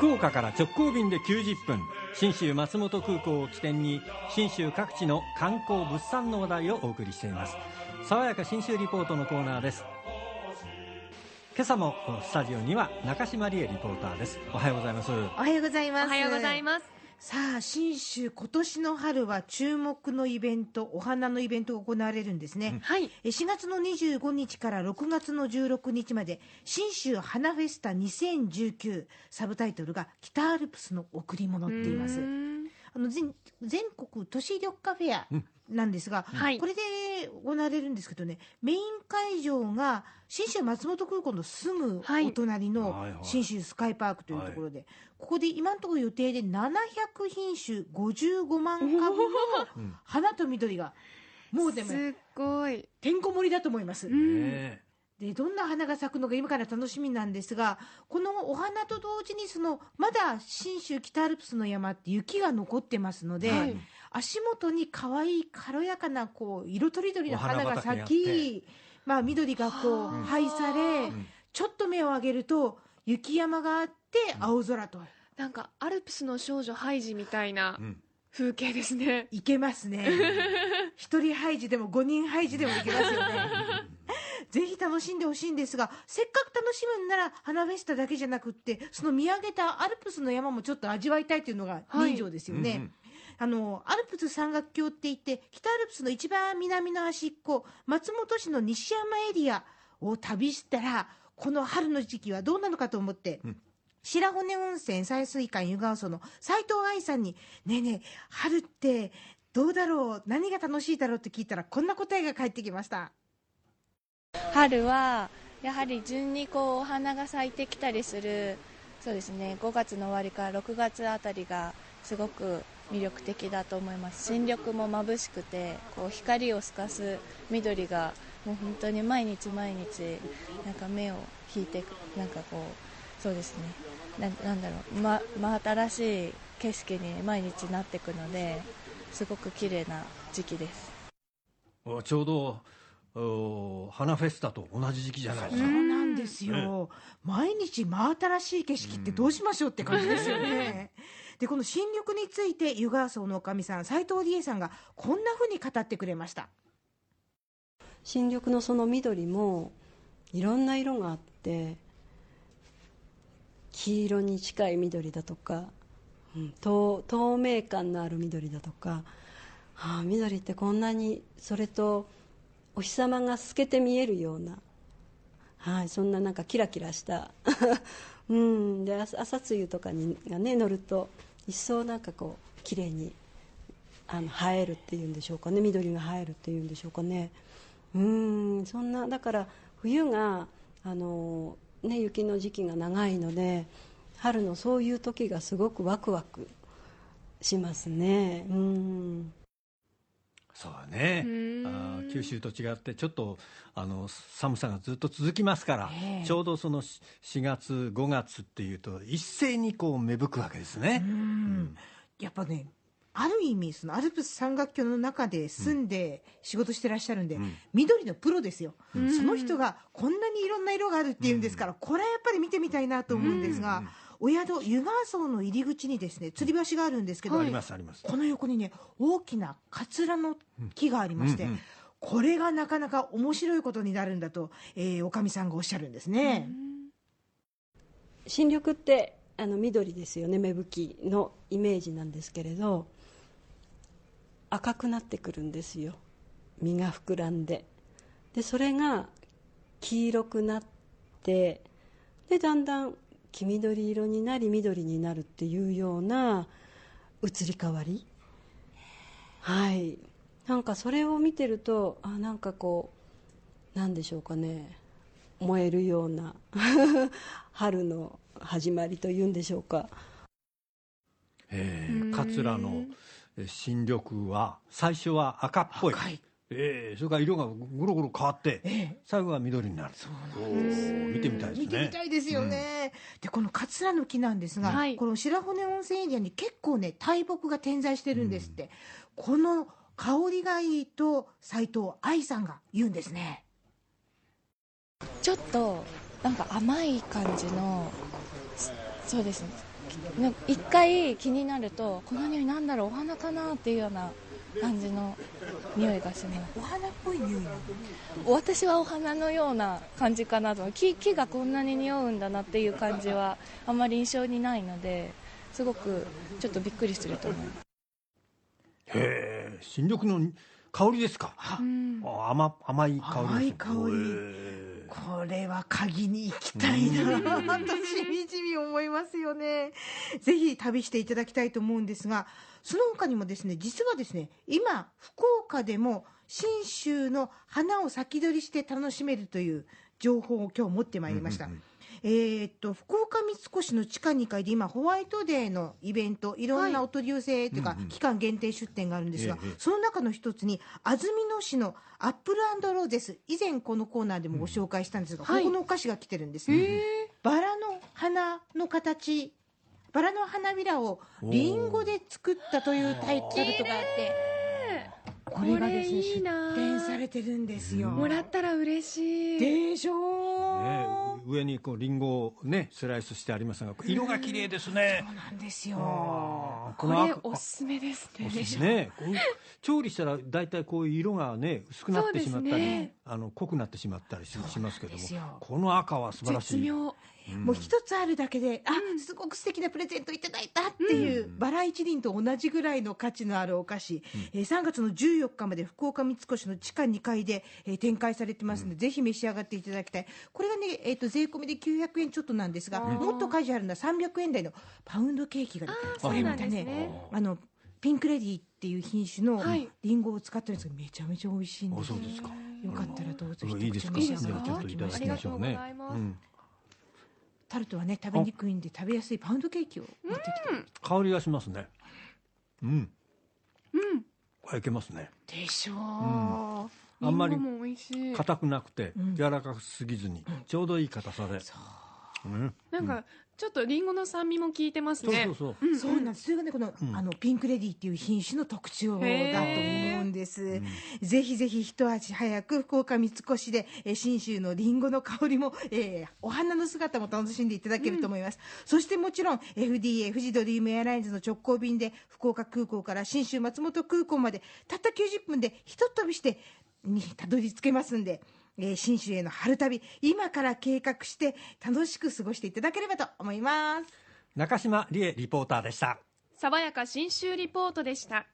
福岡から直行便で90分。信州松本空港を起点に信州各地の観光物産の話題をお送りしています。爽やか信州リポートのコーナーです。今朝もスタジオには中島理恵リポーターです。おはようございます。おはようございます。おはようございますさあ信州今年の春は注目のイベントお花のイベントが行われるんですね、はい。え4月の25日から6月の16日まで信州花フェスタ2019サブタイトルが北アルプスの贈り物って言います。あの全全国都市緑化フェアなんですが、はい。これで行われるんですけどねメイン会場が信州松本空港のすぐはいお隣のはい。はい信州スカイパークというところで、ここで今のところ予定で700品種55万株のうん。花と緑がもうでもすっごい。てんこ盛りだと思います。んねでどんな花が咲くのか今から楽しみなんですがこのお花と同時にそのまだ信州北アルプスの山って雪が残ってますので、はい足元に可愛い軽やかなこう色とりどりの花が咲き、まあ、緑がこうはあ配され、ん。ちょっと目を上げると雪山があって青空と、なんかアルプスの少女ハイジみたいなうん。風景ですね。いけますね。一人ハイジでも五人ハイジでもいけますよね。ぜひ楽しんでほしいんですがせっかく楽しむんなら花フェスタだけじゃなくってその見上げたアルプスの山もちょっと味わいたいというのが人情ですよね、うんうんあのアルプス山岳橋って言って北アルプスの一番南の端っこ松本市の西山エリアを旅したらこの春の時期はどうなのかと思って、ん白骨温泉採水館湯川荘の斉藤愛さんに「ねえねえ春ってどうだろう何が楽しいだろう?」って聞いたらこんな答えが返ってきました。春はやはり順にこうお花が咲いてきたりするそうですね5月の終わりから6月あたりがすごく魅力的だと思います。新緑も眩しくてこう光を透かす緑がもう本当に毎日毎日なんか目を引いてなんかこうそうですね。ななんだろう、ま、真新しい景色に毎日なっていくのですごく綺麗な時期です。おちょうどお花フェスタと同じ時期じゃないですそうかなんですよ、毎日真新しい景色ってどうしましょうって感じですよね。でこの新緑について湯川荘のおかみさん斉藤理恵さんがこんなふうに語ってくれました。新緑のその緑もいろんな色があって黄色に近い緑だとか、うん透透明感のある緑だとか、はあ、緑ってこんなにそれとお日様が透けて見えるような、はい、そんななんかキラキラした、うん、で朝露とかにがね乗ると一層なんかこう綺麗にあの映えるっていうんでしょうかね。緑が映えるっていうんでしょうかね。うん。そんなだから冬があの、ね、雪の時期が長いので春のそういう時がすごくワクワクしますね。うん。そうだね。あー九州と違ってちょっとあの寒さがずっと続きますから、ええ。ちょうどそのし4月5月っていうと一斉にこう芽吹くわけですね、うん。やっぱねある意味そのアルプス山岳橋の中で住んで仕事してらっしゃるんで、うん。緑のプロですよ、ん。その人がこんなにいろんな色があるっていうんですから、これはやっぱり見てみたいなと思うんですが、お宿湯川荘の入り口にですね吊り橋があるんですけど、ありますあります。この横にね大きなカツラの木がありまして、うんうんこれがなかなか面白いことになるんだと、えー、おかみさんがおっしゃるんですね。新緑ってあの緑ですよね芽吹きのイメージなんですけれど赤くなってくるんですよ。実が膨らんで。でそれが黄色くなってでだんだん黄緑色になり緑になるっていうような移り変わり？はい。なんかそれを見てるとあなんかこうなんでしょうかね。燃えるような 春の始まりというんでしょうか。えー、うん桂のえー新緑は最初は赤っぽいえーそれから色がぐるぐる変わって、ええ。最後は緑になるおー見てみたいですね。見てみたいですよね、でこのカツラの木なんですが、はい。この白骨温泉エリアに結構ね大木が点在してるんですって、この香りがいいと斉藤愛さんが言うんですね。ちょっとなんか甘い感じのそそうですね。一回気になるとこの匂いなんだろうお花かなっていうような感じの匂いがします。お花っぽい匂い私はお花のような感じかなと。木木がこんなに匂うんだなっていう感じはあんまり印象にないのですごくちょっとびっくりすると思います。へえ新緑の香りですか？うん。あ甘甘い香りです甘い香り。へこれは鍵に行きたいな。としみじみ思いますよね。ぜひ旅していただきたいと思うんですがその他にもですね実はですね今福岡でも信州の花を先取りして楽しめるという情報を今日持ってまいりました、うんうんうん。えーっと福岡三越の地下2階で今ホワイトデーのイベントいろんなお取り寄せというか、期間限定出店があるんですが、ええ。その中の一つに安曇野市のアップルローゼス。以前このコーナーでもご紹介したんですが、はい。ここのお菓子が来てるんですね、バラの花の形バラの花びらをリンゴで作ったというタイトルとかあってこれがですねこれいいな出展されてるんですよ。もらったら嬉しい。でしょう、ね、上にこうリンゴをねスライスしてありますが色が綺麗ですね。そうなんですよ。これ赤おすすめですね。ね調理したら大体こういう色がね薄くなってしまったり、ね。あの濃くなってしまったりししますけどもこの赤は素晴らしい。絶妙もう一つあるだけで、あすごく素敵なプレゼントいただいたっていう、バラ一輪と同じぐらいの価値のあるお菓子、えー3月の14日まで福岡三越の地下2階で、えー展開されてますので、ぜひ召し上がっていただきたい。これがね、えー、と税込みで900円ちょっとなんですが、もっとカジュアルな300円台のパウンドケーキがねあーこれまたそうなんですね。ねあのピンクレディーっていう品種のはい。リンゴを使ってるんですけどめちゃめちゃ美味しいんです。あそうですか。よかったらどうぞ一口召し上がっていっといただきただきましょうましょうねタルトはね食べにくいんで食べやすいパウンドケーキを持ってきて。香りがしますね。うん。うん。これいけますね。でしょう、あんまり硬くなくてん。柔らかすぎずにちょうどいい硬さで。うんなんかちょっとリンゴの酸味も効いてますそうねそうそう。うん。そうなんです。それがね、この、うん。あの、ピンクレディっていう品種の特徴だと思うんです。ぜひぜひ一足早く福岡三越で、えー信州のリンゴの香りも、えーお花の姿も楽しんでいただけると思います。そしてもちろん、FDA、富士ドリームエアラインズの直行便で、福岡空港から信州松本空港まで、たった90分でひと飛びして、にたどり着けますんで、えー信州への春旅、今から計画して楽しく過ごしていただければと思います。中島理恵リポーターでした爽やか新州リポートでした